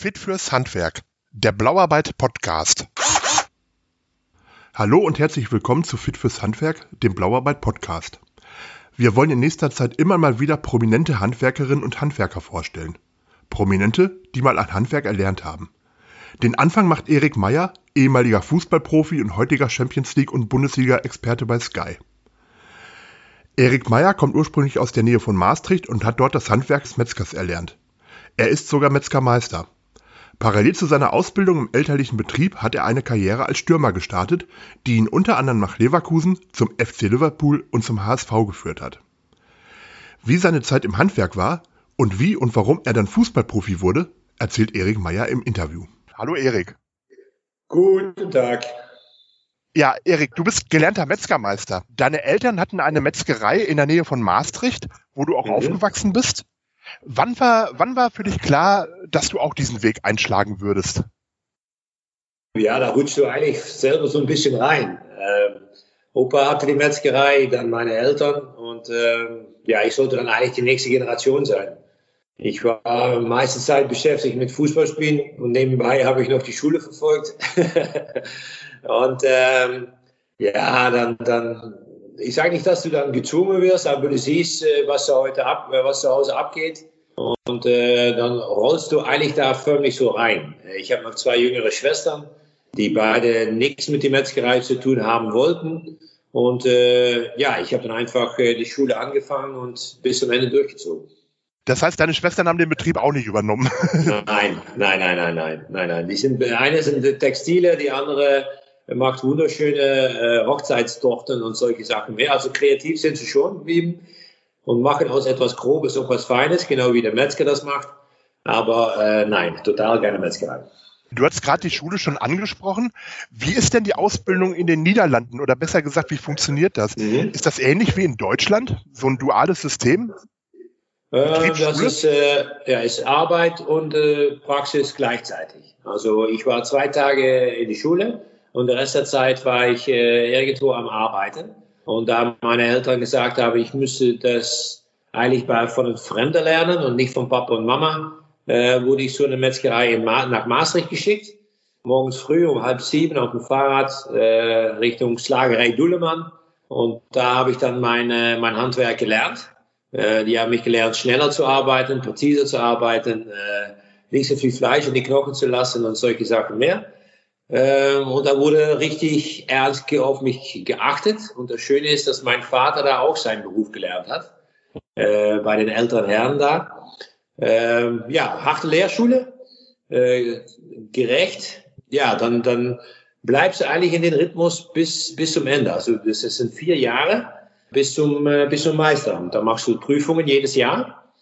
Fit fürs Handwerk, der Blauarbeit Podcast. Hallo und herzlich willkommen zu Fit fürs Handwerk, dem Blauarbeit Podcast. Wir wollen in nächster Zeit immer mal wieder prominente Handwerkerinnen und Handwerker vorstellen. Prominente, die mal ein Handwerk erlernt haben. Den Anfang macht Erik Meyer, ehemaliger Fußballprofi und heutiger Champions League und Bundesliga-Experte bei Sky. Erik Meyer kommt ursprünglich aus der Nähe von Maastricht und hat dort das Handwerk des Metzgers erlernt. Er ist sogar Metzgermeister. Parallel zu seiner Ausbildung im elterlichen Betrieb hat er eine Karriere als Stürmer gestartet, die ihn unter anderem nach Leverkusen, zum FC Liverpool und zum HSV geführt hat. Wie seine Zeit im Handwerk war und wie und warum er dann Fußballprofi wurde, erzählt Erik Meyer im Interview. Hallo Erik. Guten Tag. Ja, Erik, du bist gelernter Metzgermeister. Deine Eltern hatten eine Metzgerei in der Nähe von Maastricht, wo du auch mhm. aufgewachsen bist. Wann war, wann war für dich klar, dass du auch diesen Weg einschlagen würdest? Ja, da rutschst du eigentlich selber so ein bisschen rein. Ähm, Opa hatte die Metzgerei, dann meine Eltern und ähm, ja, ich sollte dann eigentlich die nächste Generation sein. Ich war meiste Zeit beschäftigt mit Fußballspielen und nebenbei habe ich noch die Schule verfolgt. und ähm, ja, dann, dann ich sage nicht, dass du dann gezwungen wirst, aber du siehst, äh, was da heute ab, äh, was zu Hause abgeht. Und äh, dann rollst du eigentlich da förmlich so rein. Ich habe noch zwei jüngere Schwestern, die beide nichts mit der Metzgerei zu tun haben wollten. Und äh, ja, ich habe dann einfach äh, die Schule angefangen und bis zum Ende durchgezogen. Das heißt, deine Schwestern haben den Betrieb auch nicht übernommen? nein, nein, nein, nein, nein, nein, nein. Die sind, eine sind Textile, die andere er macht wunderschöne äh, Hochzeitstorten und solche Sachen mehr. Also kreativ sind sie schon geblieben und machen aus etwas Grobes auch was Feines, genau wie der Metzger das macht. Aber äh, nein, total keine Metzgerei. Du hast gerade die Schule schon angesprochen. Wie ist denn die Ausbildung in den Niederlanden oder besser gesagt, wie funktioniert das? Mhm. Ist das ähnlich wie in Deutschland, so ein duales System? Äh, das ist, äh, ja, ist Arbeit und äh, Praxis gleichzeitig. Also ich war zwei Tage in die Schule und der Rest der Zeit war ich äh, irgendwo am Arbeiten. Und da meine Eltern gesagt haben, ich müsste das eigentlich bei, von einem Fremden lernen und nicht von Papa und Mama, äh, wurde ich zu einer Metzgerei in Ma nach Maastricht geschickt. Morgens früh um halb sieben auf dem Fahrrad äh, Richtung Slagerei Dullemann. Und da habe ich dann meine, mein Handwerk gelernt. Äh, die haben mich gelernt, schneller zu arbeiten, präziser zu arbeiten, äh, nicht so viel Fleisch in die Knochen zu lassen und solche Sachen mehr. Ähm, und da wurde richtig ernst auf mich geachtet. Und das Schöne ist, dass mein Vater da auch seinen Beruf gelernt hat, äh, bei den älteren Herren da. Ähm, ja, harte Lehrschule, äh, gerecht. Ja, dann, dann bleibst du eigentlich in den Rhythmus bis, bis zum Ende. Also das sind vier Jahre bis zum, äh, bis zum Meisteramt. Da machst du Prüfungen jedes Jahr.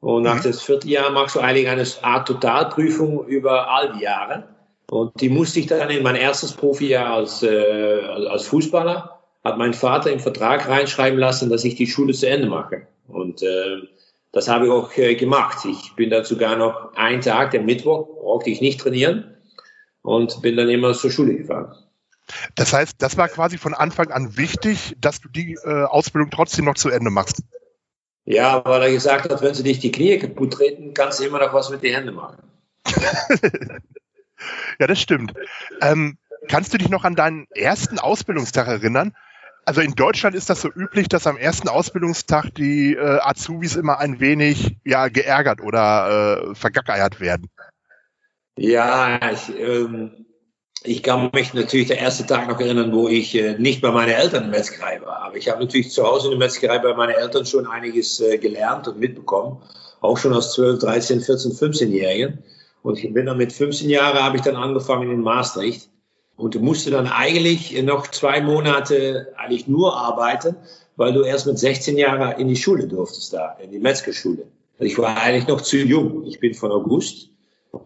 Und nach mhm. dem vierten Jahr machst du eigentlich eine Art Totalprüfung über all die Jahre. Und die musste ich dann in mein erstes Profijahr als, äh, als Fußballer, hat mein Vater im Vertrag reinschreiben lassen, dass ich die Schule zu Ende mache. Und äh, das habe ich auch äh, gemacht. Ich bin dann sogar noch einen Tag, der Mittwoch, brauchte ich nicht trainieren und bin dann immer zur Schule gefahren. Das heißt, das war quasi von Anfang an wichtig, dass du die äh, Ausbildung trotzdem noch zu Ende machst. Ja, weil er gesagt hat, wenn sie dich die Knie kaputt treten, kannst du immer noch was mit den Händen machen. Ja, das stimmt. Ähm, kannst du dich noch an deinen ersten Ausbildungstag erinnern? Also in Deutschland ist das so üblich, dass am ersten Ausbildungstag die äh, Azubis immer ein wenig ja, geärgert oder äh, vergackeiert werden. Ja, ich, ähm, ich kann mich natürlich der erste Tag noch erinnern, wo ich äh, nicht bei meinen Eltern in der Metzgerei war. Aber ich habe natürlich zu Hause in der Metzgerei bei meinen Eltern schon einiges äh, gelernt und mitbekommen. Auch schon als 12, 13, 14, 15-Jährigen. Und ich bin dann mit 15 Jahren habe ich dann angefangen in Maastricht und musste dann eigentlich noch zwei Monate eigentlich nur arbeiten, weil du erst mit 16 Jahren in die Schule durftest da, in die Metzgerschule. Also ich war eigentlich noch zu jung. Ich bin von August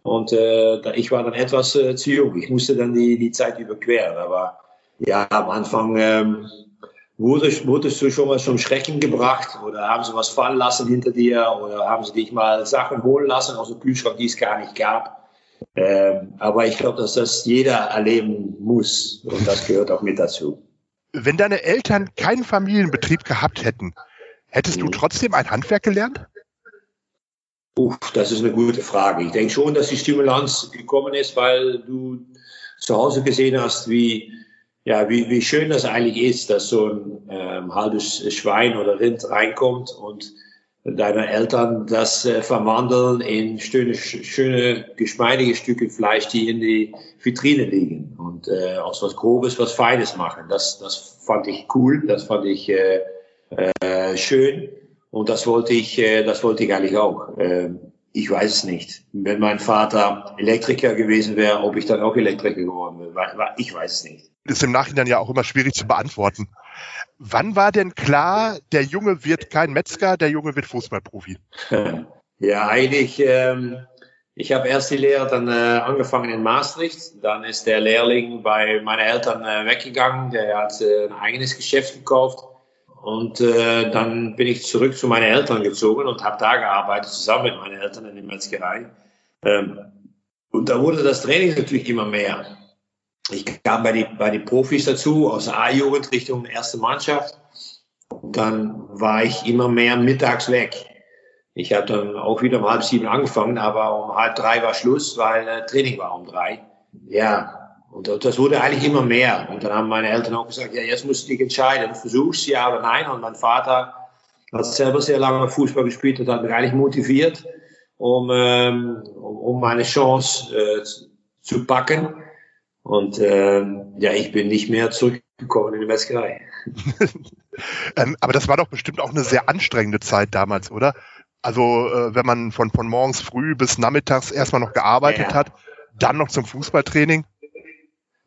und äh, ich war dann etwas äh, zu jung. Ich musste dann die, die Zeit überqueren. Aber ja, am Anfang ähm, Wurdest, wurdest du schon mal zum Schrecken gebracht oder haben sie was fallen lassen hinter dir oder haben sie dich mal Sachen holen lassen aus dem Kühlschrank, die es gar nicht gab? Ähm, aber ich glaube, dass das jeder erleben muss und das gehört auch mit dazu. Wenn deine Eltern keinen Familienbetrieb gehabt hätten, hättest du mhm. trotzdem ein Handwerk gelernt? Uff, das ist eine gute Frage. Ich denke schon, dass die Stimulanz gekommen ist, weil du zu Hause gesehen hast, wie, ja, wie, wie schön das eigentlich ist, dass so ein ähm, halbes Schwein oder Rind reinkommt und deine Eltern das äh, verwandeln in schöne, schöne, geschmeidige Stücke Fleisch, die in die Vitrine liegen und äh, aus was Grobes was Feines machen. Das, das fand ich cool, das fand ich äh, äh, schön und das wollte ich, äh, das wollte ich eigentlich auch. Äh, ich weiß es nicht. Wenn mein Vater Elektriker gewesen wäre, ob ich dann auch Elektriker geworden wäre, ich weiß es nicht. Ist im Nachhinein ja auch immer schwierig zu beantworten. Wann war denn klar, der Junge wird kein Metzger, der Junge wird Fußballprofi? Ja, eigentlich, ähm, ich habe erst die Lehre dann äh, angefangen in Maastricht. Dann ist der Lehrling bei meinen Eltern äh, weggegangen. Der hat äh, ein eigenes Geschäft gekauft. Und äh, dann bin ich zurück zu meinen Eltern gezogen und habe da gearbeitet, zusammen mit meinen Eltern in der Metzgerei. Ähm, und da wurde das Training natürlich immer mehr ich kam bei die, bei die Profis dazu, aus der A-Jugend Richtung erste Mannschaft. Und dann war ich immer mehr mittags weg. Ich habe dann auch wieder um halb sieben angefangen, aber um halb drei war Schluss, weil äh, Training war um drei. Ja, und das wurde eigentlich immer mehr. Und dann haben meine Eltern auch gesagt, ja, jetzt musst du dich entscheiden, versuchst ja oder nein. Und mein Vater hat selber sehr lange Fußball gespielt und hat mich eigentlich motiviert, um, ähm, um meine Chance äh, zu packen. Und ähm, ja, ich bin nicht mehr zurückgekommen in die Metzgerei. ähm, aber das war doch bestimmt auch eine sehr anstrengende Zeit damals, oder? Also äh, wenn man von, von morgens früh bis nachmittags erstmal noch gearbeitet ja. hat, dann noch zum Fußballtraining.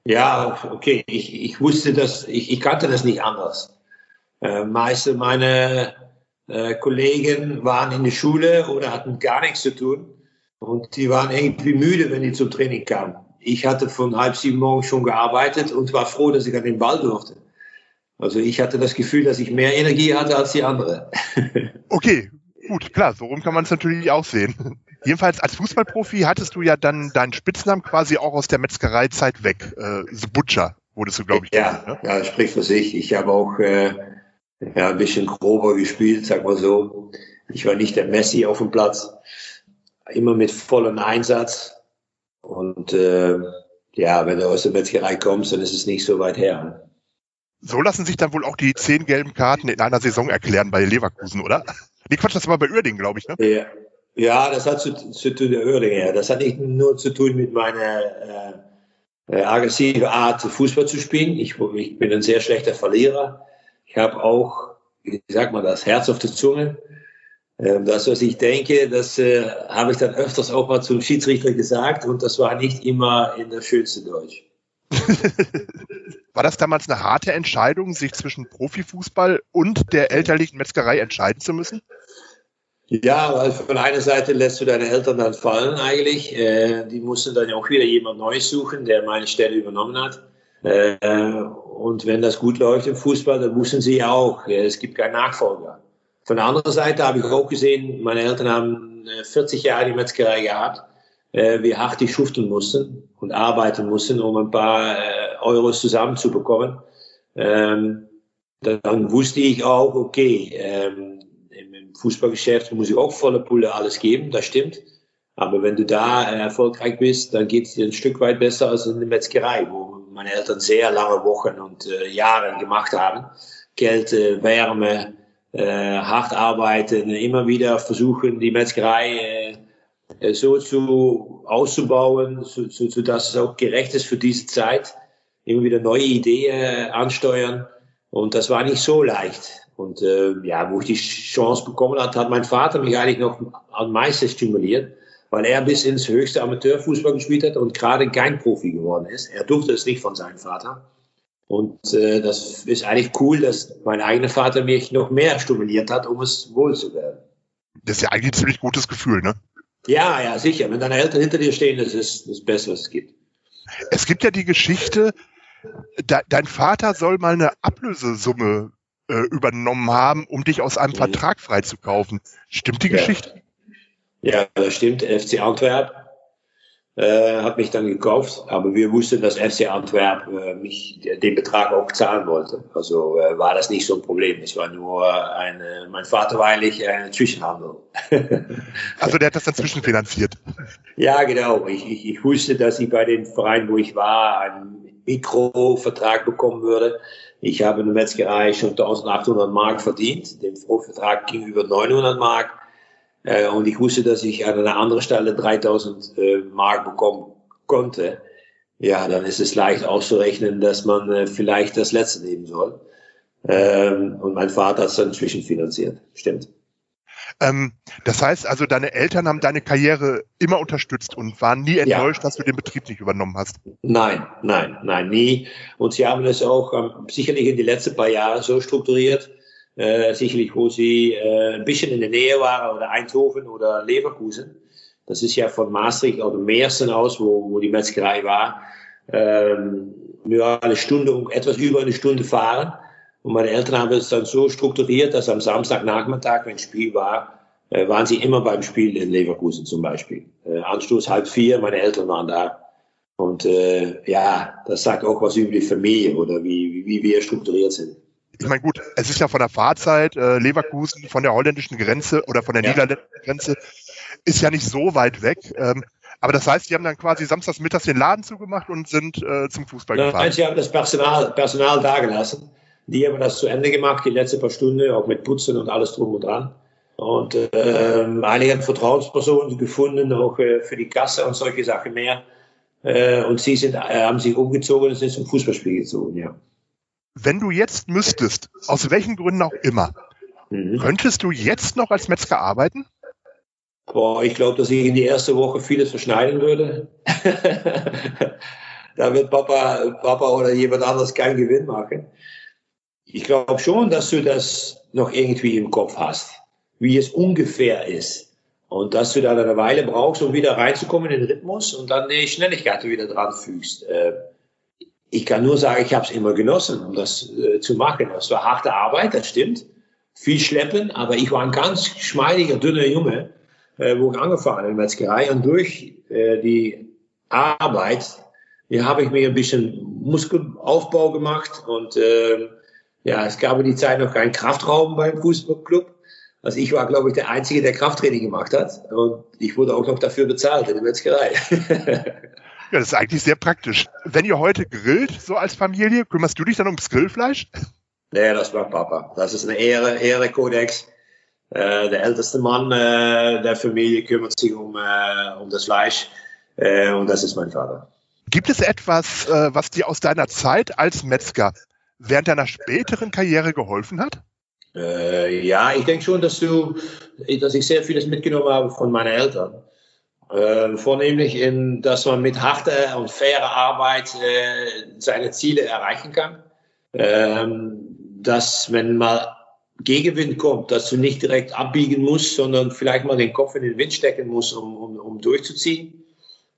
Ja, okay. Ich, ich wusste das, ich, ich kannte das nicht anders. Äh, meiste meine äh, Kollegen waren in der Schule oder hatten gar nichts zu tun. Und die waren irgendwie müde, wenn die zum Training kamen ich hatte von halb sieben morgens schon gearbeitet und war froh, dass ich an den Ball durfte. Also ich hatte das Gefühl, dass ich mehr Energie hatte als die andere. okay, gut, klar, so rum kann man es natürlich auch sehen. Jedenfalls als Fußballprofi hattest du ja dann deinen Spitznamen quasi auch aus der Metzgereizeit weg. Äh, The Butcher wurdest du, glaube ich. Ja, ne? ja, spricht für sich. Ich habe auch äh, ja, ein bisschen grober gespielt, sag mal so. Ich war nicht der Messi auf dem Platz. Immer mit vollem Einsatz. Und äh, ja, wenn du aus der Metzgerei kommst, dann ist es nicht so weit her. So lassen sich dann wohl auch die zehn gelben Karten in einer Saison erklären bei Leverkusen, oder? Nee, Quatsch, das war bei Uerdingen, glaube ich, ne? Ja. ja, das hat zu, zu tun mit Uerdingen, ja. Das hat nicht nur zu tun mit meiner äh, äh, aggressive Art, Fußball zu spielen. Ich, ich bin ein sehr schlechter Verlierer. Ich habe auch, wie sagt man das, Herz auf der Zunge. Ähm, das, was ich denke, das äh, habe ich dann öfters auch mal zum Schiedsrichter gesagt und das war nicht immer in der schönsten Deutsch. war das damals eine harte Entscheidung, sich zwischen Profifußball und der elterlichen Metzgerei entscheiden zu müssen? Ja, weil von einer Seite lässt du deine Eltern dann fallen eigentlich. Äh, die mussten dann auch wieder jemand Neues suchen, der meine Stelle übernommen hat. Äh, und wenn das gut läuft im Fußball, dann wussten sie auch, es gibt keinen Nachfolger. Von der anderen Seite habe ich auch gesehen, meine Eltern haben 40 Jahre die Metzgerei gehabt, äh, wie hart die schuften mussten und arbeiten mussten, um ein paar äh, Euros zusammenzubekommen. Ähm, dann wusste ich auch, okay, ähm, im Fußballgeschäft muss ich auch volle Pulle alles geben, das stimmt. Aber wenn du da äh, erfolgreich bist, dann geht es dir ein Stück weit besser als in der Metzgerei, wo meine Eltern sehr lange Wochen und äh, Jahre gemacht haben. Geld, äh, Wärme, äh, hart arbeiten, immer wieder versuchen, die Metzgerei äh, so zu auszubauen, so, so, so dass es auch gerecht ist für diese Zeit. Immer wieder neue Ideen ansteuern. Und das war nicht so leicht. Und äh, ja, wo ich die Chance bekommen hat, hat mein Vater mich eigentlich noch am meisten stimuliert, weil er bis ins höchste Amateurfußball gespielt hat und gerade kein Profi geworden ist. Er durfte es nicht von seinem Vater. Und äh, das ist eigentlich cool, dass mein eigener Vater mich noch mehr stimuliert hat, um es wohl zu werden. Das ist ja eigentlich ein ziemlich gutes Gefühl, ne? Ja, ja, sicher. Wenn deine Eltern hinter dir stehen, das ist das Beste, was es gibt. Es gibt ja die Geschichte, de dein Vater soll mal eine Ablösesumme äh, übernommen haben, um dich aus einem mhm. Vertrag freizukaufen. Stimmt die ja. Geschichte? Ja, das stimmt. FC Antwerp äh, hat mich dann gekauft, aber wir wussten, dass FC Antwerp äh, mich den Betrag auch zahlen wollte. Also äh, war das nicht so ein Problem. Es war nur ein, äh, mein Vater war eigentlich ein Zwischenhandel. also der hat das dann zwischenfinanziert. Ja, genau. Ich, ich, ich wusste, dass ich bei dem Verein, wo ich war, einen Mikrovertrag bekommen würde. Ich habe in der Metzgerei schon 1800 Mark verdient. Der Pro-Vertrag ging über 900 Mark. Äh, und ich wusste, dass ich an einer anderen Stelle 3000 äh, Mark bekommen konnte. Ja, dann ist es leicht auszurechnen, dass man äh, vielleicht das letzte nehmen soll. Ähm, und mein Vater hat es dann zwischenfinanziert. Stimmt. Ähm, das heißt also, deine Eltern haben deine Karriere immer unterstützt und waren nie enttäuscht, ja. dass du den Betrieb nicht übernommen hast. Nein, nein, nein, nie. Und sie haben es auch ähm, sicherlich in die letzten paar Jahre so strukturiert, äh, sicherlich, wo sie äh, ein bisschen in der Nähe waren, oder Eindhoven oder Leverkusen. Das ist ja von Maastricht oder Meersen aus, wo, wo die Metzgerei war, ähm, nur eine Stunde, etwas über eine Stunde fahren. Und meine Eltern haben es dann so strukturiert, dass am Samstagnachmittag, wenn Spiel war, äh, waren sie immer beim Spiel in Leverkusen zum Beispiel. Äh, Anstoß halb vier, meine Eltern waren da. Und äh, ja, das sagt auch was über die Familie oder wie, wie wir strukturiert sind. Ich meine, gut, es ist ja von der Fahrzeit, äh, Leverkusen von der holländischen Grenze oder von der ja. niederländischen Grenze, ist ja nicht so weit weg. Ähm, aber das heißt, die haben dann quasi samstags mittags den Laden zugemacht und sind äh, zum Fußball gefahren. Nein, sie haben das Personal, Personal da gelassen. Die haben das zu Ende gemacht, die letzte paar Stunden, auch mit Putzen und alles drum und dran. Und ähm, einige haben Vertrauenspersonen gefunden, auch äh, für die Kasse und solche Sachen mehr. Äh, und sie sind, äh, haben sich umgezogen und sind zum Fußballspiel gezogen, ja. Wenn du jetzt müsstest, aus welchen Gründen auch immer, mhm. könntest du jetzt noch als Metzger arbeiten? Boah, ich glaube, dass ich in die erste Woche vieles verschneiden würde. da wird Papa, Papa oder jemand anderes keinen Gewinn machen ich glaube schon, dass du das noch irgendwie im Kopf hast, wie es ungefähr ist. Und dass du da eine Weile brauchst, um wieder reinzukommen in den Rhythmus und dann die Schnelligkeit wieder dran fügst. Äh, ich kann nur sagen, ich habe es immer genossen, um das äh, zu machen. Das war harte Arbeit, das stimmt. Viel Schleppen, aber ich war ein ganz schmeidiger, dünner Junge, äh, wo ich angefangen in Metzgerei. Und durch die Arbeit, hier habe ich mir ein bisschen Muskelaufbau gemacht und ja, es gab in die Zeit noch keinen Kraftraum beim Fußballclub. Also ich war, glaube ich, der Einzige, der Krafttraining gemacht hat. Und ich wurde auch noch dafür bezahlt in der Metzgerei. ja, das ist eigentlich sehr praktisch. Wenn ihr heute grillt, so als Familie, kümmerst du dich dann ums Grillfleisch? Nee, das war Papa. Das ist Ehre, Ehrekodex. Äh, der älteste Mann äh, der Familie kümmert sich um, äh, um das Fleisch. Äh, und das ist mein Vater. Gibt es etwas, äh, was dir aus deiner Zeit als Metzger während deiner späteren Karriere geholfen hat? Äh, ja, ich denke schon, dass du, dass ich sehr vieles mitgenommen habe von meinen Eltern. Äh, vornehmlich in, dass man mit harter und fairer Arbeit äh, seine Ziele erreichen kann. Ähm, dass wenn mal Gegenwind kommt, dass du nicht direkt abbiegen musst, sondern vielleicht mal den Kopf in den Wind stecken musst, um, um, um durchzuziehen.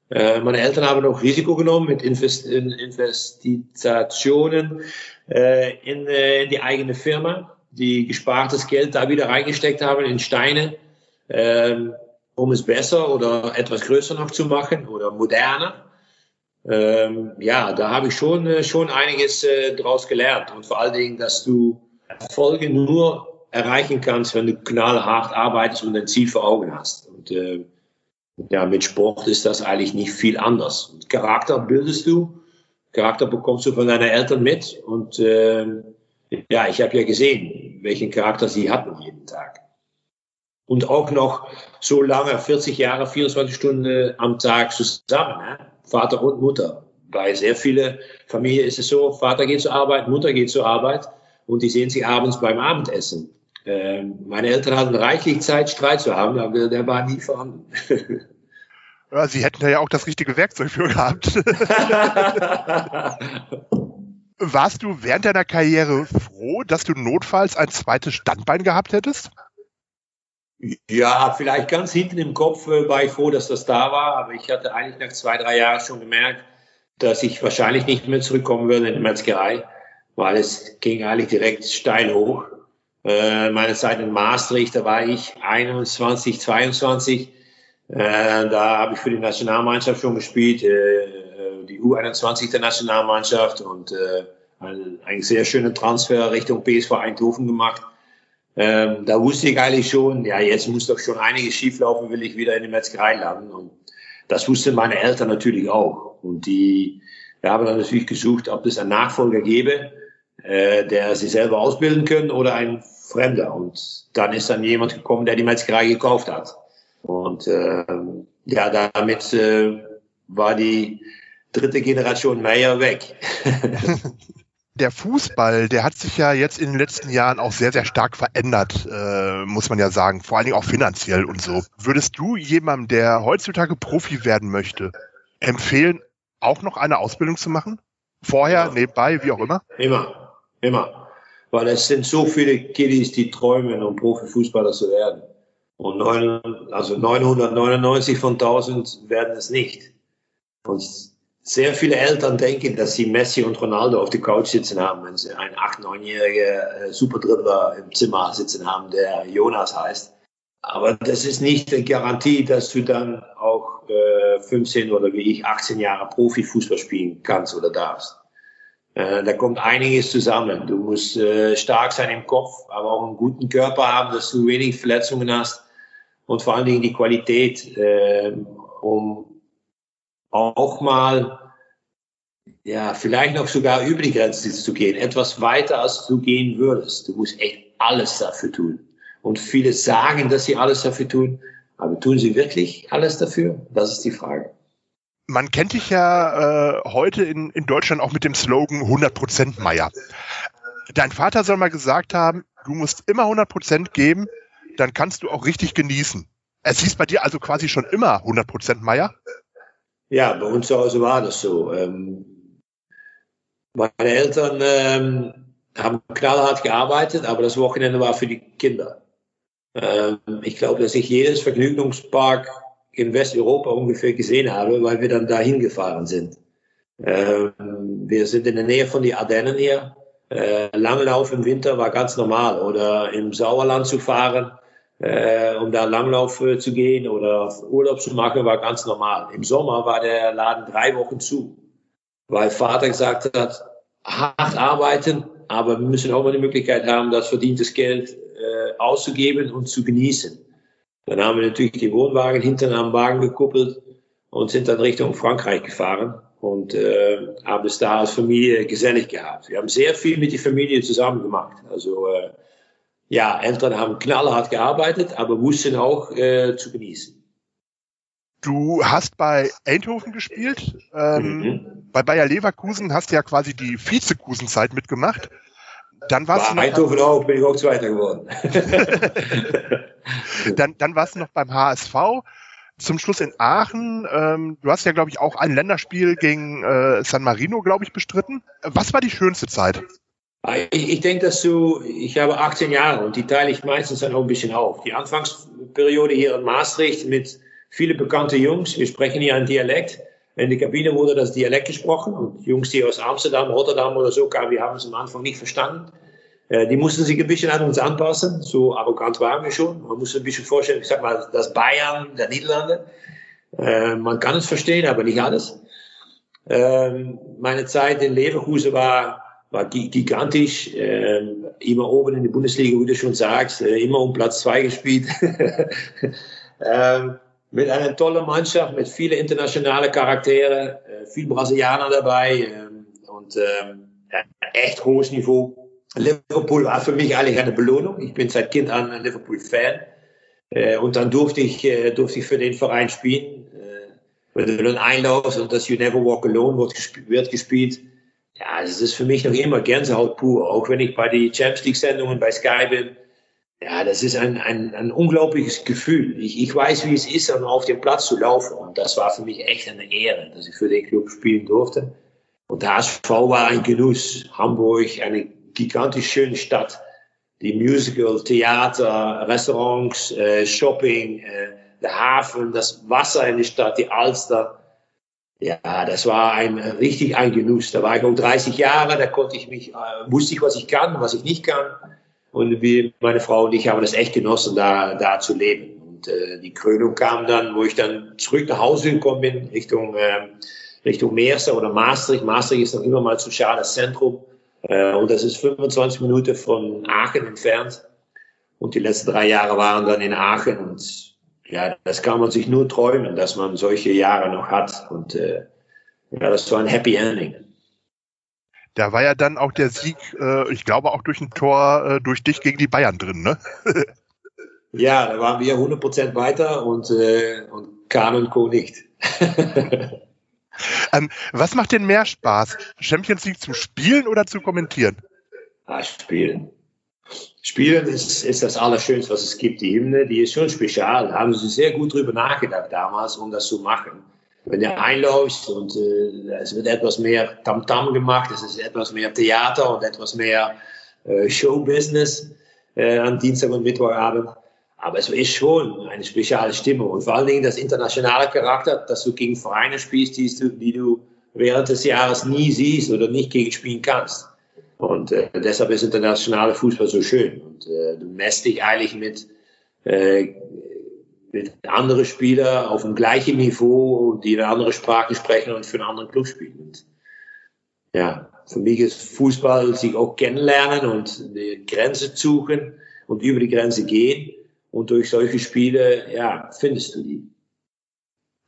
Äh, meine Eltern haben auch Risiko genommen mit Invest in Investitionen äh, in, äh, in die eigene Firma, die gespartes Geld da wieder reingesteckt haben in Steine, ähm, um es besser oder etwas größer noch zu machen oder moderner. Ähm, ja, da habe ich schon, äh, schon einiges äh, daraus gelernt und vor allen Dingen, dass du Erfolge nur erreichen kannst, wenn du knallhart arbeitest und ein Ziel vor Augen hast. Und äh, ja, mit Sport ist das eigentlich nicht viel anders. Und Charakter bildest du, Charakter bekommst du von deinen Eltern mit. Und äh, ja, ich habe ja gesehen, welchen Charakter sie hatten jeden Tag. Und auch noch so lange, 40 Jahre, 24 Stunden am Tag zusammen, ne? Vater und Mutter. Bei sehr vielen Familien ist es so, Vater geht zur Arbeit, Mutter geht zur Arbeit und die sehen sich abends beim Abendessen. Ähm, meine Eltern hatten reichlich Zeit, Streit zu haben, aber der war nie vorhanden. Ja, sie hätten da ja auch das richtige Werkzeug für gehabt. Warst du während deiner Karriere froh, dass du notfalls ein zweites Standbein gehabt hättest? Ja, vielleicht ganz hinten im Kopf äh, war ich froh, dass das da war, aber ich hatte eigentlich nach zwei, drei Jahren schon gemerkt, dass ich wahrscheinlich nicht mehr zurückkommen würde in die Metzgerei, weil es ging eigentlich direkt steil hoch. Äh, meine Zeit in Maastricht, da war ich 21, 22 Äh, da habe ich für die Nationalmannschaft schon gespielt, die U21 der Nationalmannschaft und einen sehr schönen Transfer Richtung PSV Eindhoven gemacht. Ähm, da wusste ich eigentlich schon, ja, jetzt muss doch schon einiges schieflaufen, will ich wieder in die Metzgerei landen. Und das wussten meine Eltern natürlich auch. Und die wir haben dann natürlich gesucht, ob es einen Nachfolger gäbe, äh, der sich selber ausbilden können oder ein Fremder. Und dann ist dann jemand gekommen, der die Metzgerei gekauft hat. Und äh, ja, damit äh, war die dritte Generation Meier weg. der Fußball, der hat sich ja jetzt in den letzten Jahren auch sehr, sehr stark verändert, äh, muss man ja sagen. Vor allen Dingen auch finanziell und so. Würdest du jemandem, der heutzutage Profi werden möchte, empfehlen, auch noch eine Ausbildung zu machen? Vorher, ja. nebenbei, wie auch immer? Immer, immer. Weil es sind so viele Kiddies, die träumen, um Profifußballer zu werden. Und neun, also 999 von 1000 werden es nicht. Und sehr viele Eltern denken, dass sie Messi und Ronaldo auf der Couch sitzen haben, wenn sie einen 8-, 9-jährigen äh, Superdribbler im Zimmer sitzen haben, der Jonas heißt. Aber das ist nicht eine Garantie, dass du dann auch äh, 15 oder wie ich 18 Jahre Profifußball spielen kannst oder darfst. Äh, da kommt einiges zusammen. Du musst äh, stark sein im Kopf, aber auch einen guten Körper haben, dass du wenig Verletzungen hast und vor allen Dingen die Qualität, äh, um auch mal ja, vielleicht noch sogar über die Grenze zu gehen, etwas weiter als du gehen würdest. Du musst echt alles dafür tun. Und viele sagen, dass sie alles dafür tun, aber tun sie wirklich alles dafür? Das ist die Frage. Man kennt dich ja äh, heute in, in Deutschland auch mit dem Slogan 100% Meier. Dein Vater soll mal gesagt haben, du musst immer 100% geben, dann kannst du auch richtig genießen. Es hieß bei dir also quasi schon immer 100% Meier? Ja, bei uns zu Hause war das so. Ähm, meine Eltern ähm, haben knallhart gearbeitet, aber das Wochenende war für die Kinder. Ähm, ich glaube, dass ich jedes Vergnügungspark in Westeuropa ungefähr gesehen habe, weil wir dann dahin gefahren sind. Wir sind in der Nähe von den Ardennen hier. Äh, Langlauf im Winter war ganz normal. Oder im Sauerland zu fahren, äh, um da Langlauf äh, zu gehen oder Urlaub zu machen, war ganz normal. Im Sommer war der Laden drei Wochen zu, weil Vater gesagt hat, hart arbeiten, aber wir müssen auch mal die Möglichkeit haben, das verdientes Geld äh, auszugeben und zu genießen. Dann haben wir natürlich die Wohnwagen hinten am Wagen gekuppelt und sind dann Richtung Frankreich gefahren und äh, haben es da als Familie gesellig gehabt. Wir haben sehr viel mit der Familie zusammen gemacht. Also äh, ja, Eltern haben knallhart gearbeitet, aber wussten auch äh, zu genießen. Du hast bei Eindhoven gespielt, ähm, mhm. bei Bayer Leverkusen hast du ja quasi die Vizekusenzeit mitgemacht. Dann warst Bei du noch Eindhoven auch, bin ich auch Zweiter geworden. dann, dann warst du noch beim HSV. Zum Schluss in Aachen. Ähm, du hast ja, glaube ich, auch ein Länderspiel gegen äh, San Marino, glaube ich, bestritten. Was war die schönste Zeit? Ich, ich denke, dass du, ich habe 18 Jahre und die teile ich meistens dann auch ein bisschen auf. Die Anfangsperiode hier in Maastricht mit vielen bekannten Jungs. Wir sprechen hier ein Dialekt. In der Kabine wurde das Dialekt gesprochen und Jungs, die aus Amsterdam, Rotterdam oder so kamen, wir haben es am Anfang nicht verstanden. Äh, die mussten sich ein bisschen an uns anpassen. So arrogant waren wir schon. Man muss ein bisschen vorstellen, ich sag mal, das Bayern der Niederlande. Äh, man kann es verstehen, aber nicht alles. Ähm, meine Zeit in Leverkusen war, war gigantisch. Ähm, immer oben in der Bundesliga, wie du schon sagst, äh, immer um Platz zwei gespielt. ähm, mit einer tollen Mannschaft, mit vielen internationalen Charakteren, äh, viel Brasilianer dabei ähm, und ähm, echt hohes Niveau. Liverpool war für mich eigentlich eine Belohnung. Ich bin seit Kind an ein Liverpool-Fan. Äh, und dann durfte ich, äh, durfte ich für den Verein spielen. Äh, wenn du dann einlaufst und das You Never Walk Alone wird gespielt, ja, das ist für mich noch immer Gänsehaut pur. Auch wenn ich bei den Champions League-Sendungen bei Sky bin, ja, das ist ein, ein, ein unglaubliches Gefühl. Ich, ich weiß, wie es ist, um auf dem Platz zu laufen. Und das war für mich echt eine Ehre, dass ich für den Club spielen durfte. Und der HSV war ein Genuss. Hamburg, eine gigantisch schöne Stadt. Die Musical, Theater, Restaurants, äh, Shopping, äh, der Hafen, das Wasser in der Stadt, die Alster. Ja, das war ein richtig ein Genuss. Da war ich auch 30 Jahre, da konnte ich mich, äh, wusste ich, was ich kann, was ich nicht kann. Und wie meine Frau und ich haben das echt genossen, da, da zu leben. Und äh, die Krönung kam dann, wo ich dann zurück nach Hause gekommen bin, Richtung, äh, Richtung Meerser oder Maastricht. Maastricht ist noch immer mal zu schade, das Zentrum. Äh, und das ist 25 Minuten von Aachen entfernt. Und die letzten drei Jahre waren dann in Aachen. Und ja, das kann man sich nur träumen, dass man solche Jahre noch hat. Und äh, ja, das war ein Happy Ending. Da war ja dann auch der Sieg, äh, ich glaube auch durch ein Tor äh, durch dich gegen die Bayern drin, ne? ja, da waren wir 100% weiter und, äh, und Kahn und Co. nicht. ähm, was macht denn mehr Spaß? Champions League zu spielen oder zu kommentieren? Ah, spielen. Spielen ist, ist das Allerschönste, was es gibt. Die Hymne, die ist schon spezial. Da haben sie sehr gut drüber nachgedacht damals, um das zu machen wenn du einläufst und äh, es wird etwas mehr Tamtam -Tam gemacht, es ist etwas mehr Theater und etwas mehr äh, Showbusiness äh, am Dienstag und Mittwochabend. Aber es ist schon eine spezielle Stimme und vor allen Dingen das internationale Charakter, dass du gegen Vereine spielst, die du, die du während des Jahres nie siehst oder nicht gegen spielen kannst. Und äh, deshalb ist internationale Fußball so schön. Und äh, du messt dich eigentlich mit äh, mit anderen Spielern auf dem gleichen Niveau, die eine andere Sprache sprechen und für einen anderen Club spielen. Und ja, für mich ist Fußball sich auch kennenlernen und die Grenze suchen und über die Grenze gehen. Und durch solche Spiele, ja, findest du die.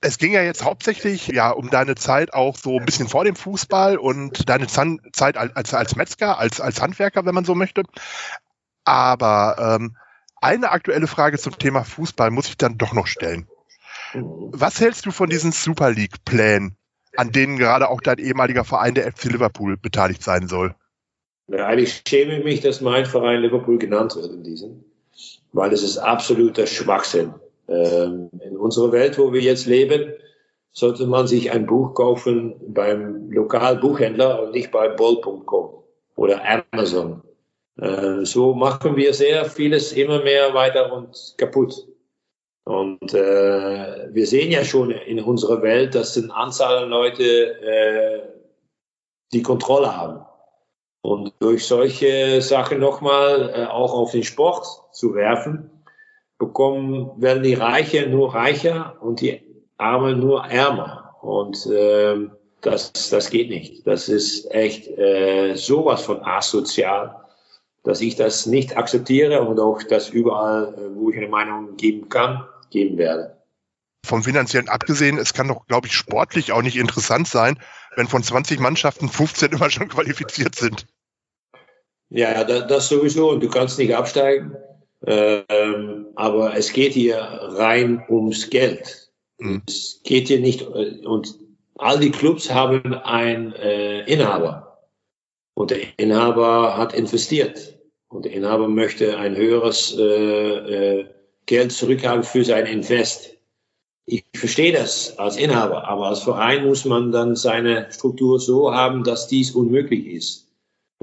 Es ging ja jetzt hauptsächlich ja um deine Zeit auch so ein bisschen vor dem Fußball und deine Zeit als, als Metzger, als, als Handwerker, wenn man so möchte. Aber ähm, eine aktuelle Frage zum Thema Fußball muss ich dann doch noch stellen. Was hältst du von diesen Super League-Plänen, an denen gerade auch dein ehemaliger Verein, der FC Liverpool, beteiligt sein soll? Ja, eigentlich schäme ich mich, dass mein Verein Liverpool genannt wird in diesem, weil es ist absoluter Schwachsinn. Ähm, in unserer Welt, wo wir jetzt leben, sollte man sich ein Buch kaufen beim Lokalbuchhändler und nicht bei Ball.com oder Amazon äh, so machen wir sehr vieles immer mehr weiter und kaputt. Und äh, wir sehen ja schon in unserer Welt, dass eine Anzahl an Leute äh, die Kontrolle haben. Und durch solche Sachen nochmal äh, auch auf den Sport zu werfen, bekommen, werden die Reichen nur reicher und die Armen nur ärmer. Und äh, das, das geht nicht. Das ist echt äh, sowas von asozial dass ich das nicht akzeptiere und auch das überall, äh, wo ich eine Meinung geben kann, geben werde. Vom finanziellen abgesehen, es kann doch, glaube ich, sportlich auch nicht interessant sein, wenn von 20 Mannschaften 15 immer schon qualifiziert sind. Ja, das, das sowieso. Und du kannst nicht absteigen. Ähm, aber es geht hier rein ums Geld. Mhm. Es geht hier nicht, äh, und all die Clubs haben einen äh, Inhaber. Und der Inhaber hat investiert. Und der Inhaber möchte ein höheres äh, äh, Geld zurückhaben für sein Invest. Ich verstehe das als Inhaber, aber als Verein muss man dann seine Struktur so haben, dass dies unmöglich ist.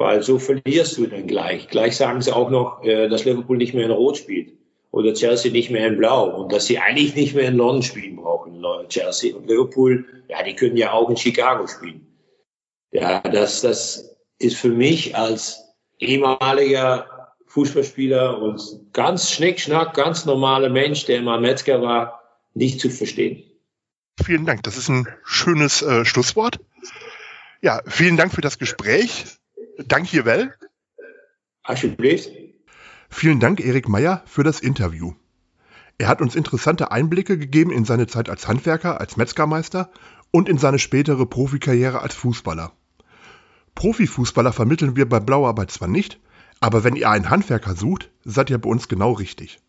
Weil so verlierst du dann gleich. Gleich sagen sie auch noch, äh, dass Liverpool nicht mehr in Rot spielt oder Chelsea nicht mehr in Blau und dass sie eigentlich nicht mehr in London spielen brauchen, Chelsea und Liverpool. Ja, die können ja auch in Chicago spielen. Ja, das, das ist für mich als ehemaliger Fußballspieler und ganz schnickschnack, ganz normaler Mensch, der mal Metzger war, nicht zu verstehen. Vielen Dank. Das ist ein schönes äh, Schlusswort. Ja, vielen Dank für das Gespräch. Danke, Well. Alsjeblieft. Vielen Dank, Erik Meyer, für das Interview. Er hat uns interessante Einblicke gegeben in seine Zeit als Handwerker, als Metzgermeister und in seine spätere Profikarriere als Fußballer. Profifußballer vermitteln wir bei Blauarbeit zwar nicht, aber wenn ihr einen Handwerker sucht, seid ihr bei uns genau richtig.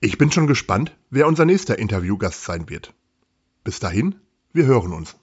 Ich bin schon gespannt, wer unser nächster Interviewgast sein wird. Bis dahin, wir hören uns.